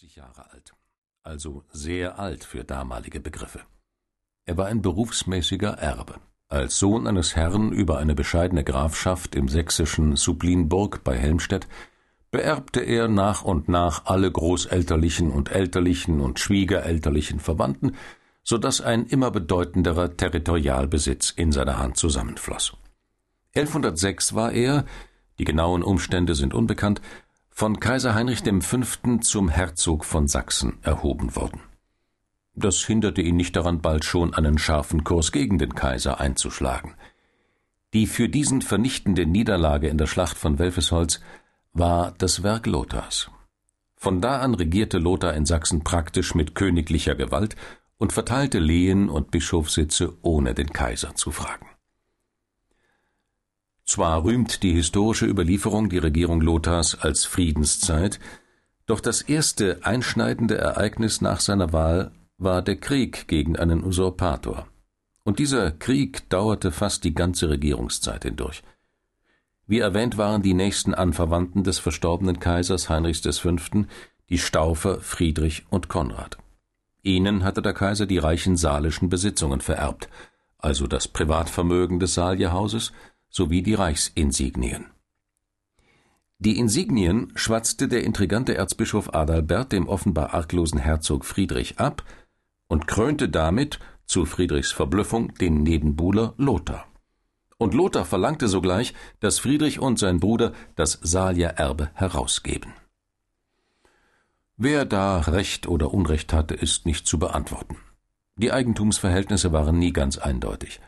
70 Jahre alt, also sehr alt für damalige Begriffe. Er war ein berufsmäßiger Erbe. Als Sohn eines Herrn über eine bescheidene Grafschaft im sächsischen Sublinburg bei Helmstedt beerbte er nach und nach alle großelterlichen und elterlichen und schwiegerelterlichen Verwandten, so dass ein immer bedeutenderer Territorialbesitz in seiner Hand zusammenfloss. 1106 war er, die genauen Umstände sind unbekannt, von Kaiser Heinrich V. zum Herzog von Sachsen erhoben worden. Das hinderte ihn nicht daran, bald schon einen scharfen Kurs gegen den Kaiser einzuschlagen. Die für diesen vernichtende Niederlage in der Schlacht von Welfesholz war das Werk Lothars. Von da an regierte Lothar in Sachsen praktisch mit königlicher Gewalt und verteilte Lehen und Bischofssitze, ohne den Kaiser zu fragen. Zwar rühmt die historische Überlieferung die Regierung Lothars als Friedenszeit, doch das erste einschneidende Ereignis nach seiner Wahl war der Krieg gegen einen Usurpator. Und dieser Krieg dauerte fast die ganze Regierungszeit hindurch. Wie erwähnt waren die nächsten Anverwandten des verstorbenen Kaisers Heinrichs V. die Staufer Friedrich und Konrad. Ihnen hatte der Kaiser die reichen salischen Besitzungen vererbt, also das Privatvermögen des Salierhauses sowie die Reichsinsignien. Die Insignien schwatzte der intrigante Erzbischof Adalbert dem offenbar arglosen Herzog Friedrich ab und krönte damit, zu Friedrichs Verblüffung, den Nebenbuhler Lothar. Und Lothar verlangte sogleich, dass Friedrich und sein Bruder das Saliererbe herausgeben. Wer da Recht oder Unrecht hatte, ist nicht zu beantworten. Die Eigentumsverhältnisse waren nie ganz eindeutig.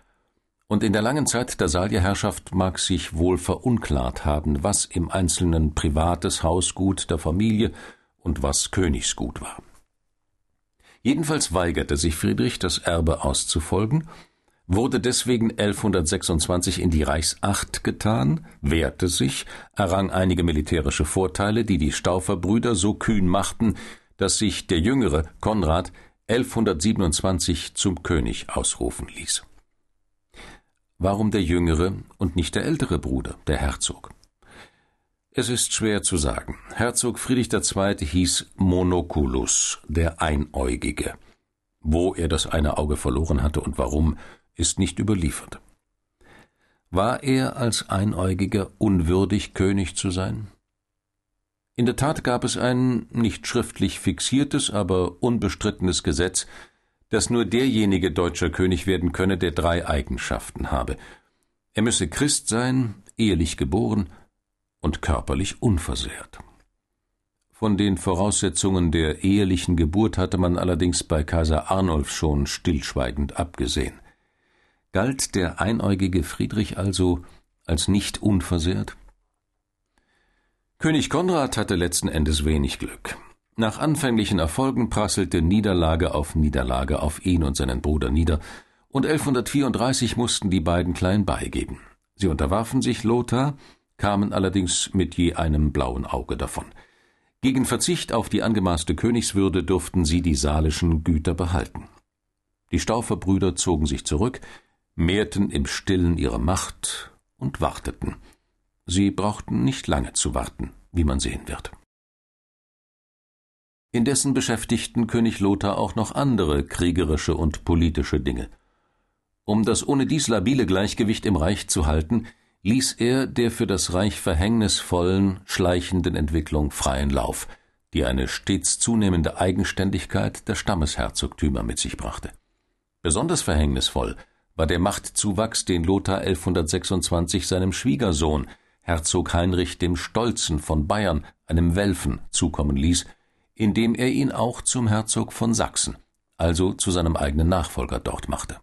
Und in der langen Zeit der Salierherrschaft mag sich wohl verunklart haben, was im Einzelnen privates Hausgut der Familie und was Königsgut war. Jedenfalls weigerte sich Friedrich, das Erbe auszufolgen, wurde deswegen 1126 in die Reichsacht getan, wehrte sich, errang einige militärische Vorteile, die die Stauferbrüder so kühn machten, dass sich der jüngere Konrad 1127 zum König ausrufen ließ. Warum der jüngere und nicht der ältere Bruder, der Herzog? Es ist schwer zu sagen. Herzog Friedrich II. hieß Monoculus, der Einäugige. Wo er das eine Auge verloren hatte und warum, ist nicht überliefert. War er als Einäugiger unwürdig, König zu sein? In der Tat gab es ein nicht schriftlich fixiertes, aber unbestrittenes Gesetz, dass nur derjenige deutscher König werden könne, der drei Eigenschaften habe. Er müsse Christ sein, ehelich geboren und körperlich unversehrt. Von den Voraussetzungen der ehelichen Geburt hatte man allerdings bei Kaiser Arnulf schon stillschweigend abgesehen. Galt der einäugige Friedrich also als nicht unversehrt? König Konrad hatte letzten Endes wenig Glück. Nach anfänglichen Erfolgen prasselte Niederlage auf Niederlage auf ihn und seinen Bruder nieder, und 1134 mussten die beiden klein beigeben. Sie unterwarfen sich Lothar, kamen allerdings mit je einem blauen Auge davon. Gegen Verzicht auf die angemaßte Königswürde durften sie die salischen Güter behalten. Die Stauferbrüder zogen sich zurück, mehrten im Stillen ihre Macht und warteten. Sie brauchten nicht lange zu warten, wie man sehen wird. Indessen beschäftigten König Lothar auch noch andere kriegerische und politische Dinge. Um das ohnedies labile Gleichgewicht im Reich zu halten, ließ er der für das Reich verhängnisvollen, schleichenden Entwicklung freien Lauf, die eine stets zunehmende Eigenständigkeit der Stammesherzogtümer mit sich brachte. Besonders verhängnisvoll war der Machtzuwachs, den Lothar 1126 seinem Schwiegersohn, Herzog Heinrich dem Stolzen von Bayern, einem Welfen, zukommen ließ, indem er ihn auch zum Herzog von Sachsen, also zu seinem eigenen Nachfolger dort machte.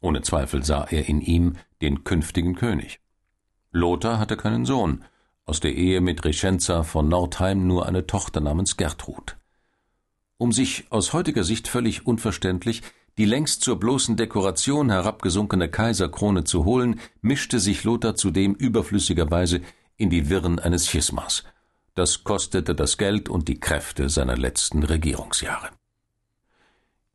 Ohne Zweifel sah er in ihm den künftigen König. Lothar hatte keinen Sohn, aus der Ehe mit Reschenza von Nordheim nur eine Tochter namens Gertrud. Um sich aus heutiger Sicht völlig unverständlich die längst zur bloßen Dekoration herabgesunkene Kaiserkrone zu holen, mischte sich Lothar zudem überflüssigerweise in die Wirren eines Schismas – das kostete das Geld und die Kräfte seiner letzten Regierungsjahre.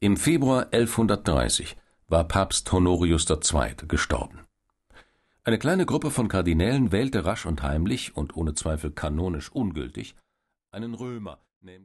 Im Februar 1130 war Papst Honorius II. gestorben. Eine kleine Gruppe von Kardinälen wählte rasch und heimlich und ohne Zweifel kanonisch ungültig einen Römer, nämlich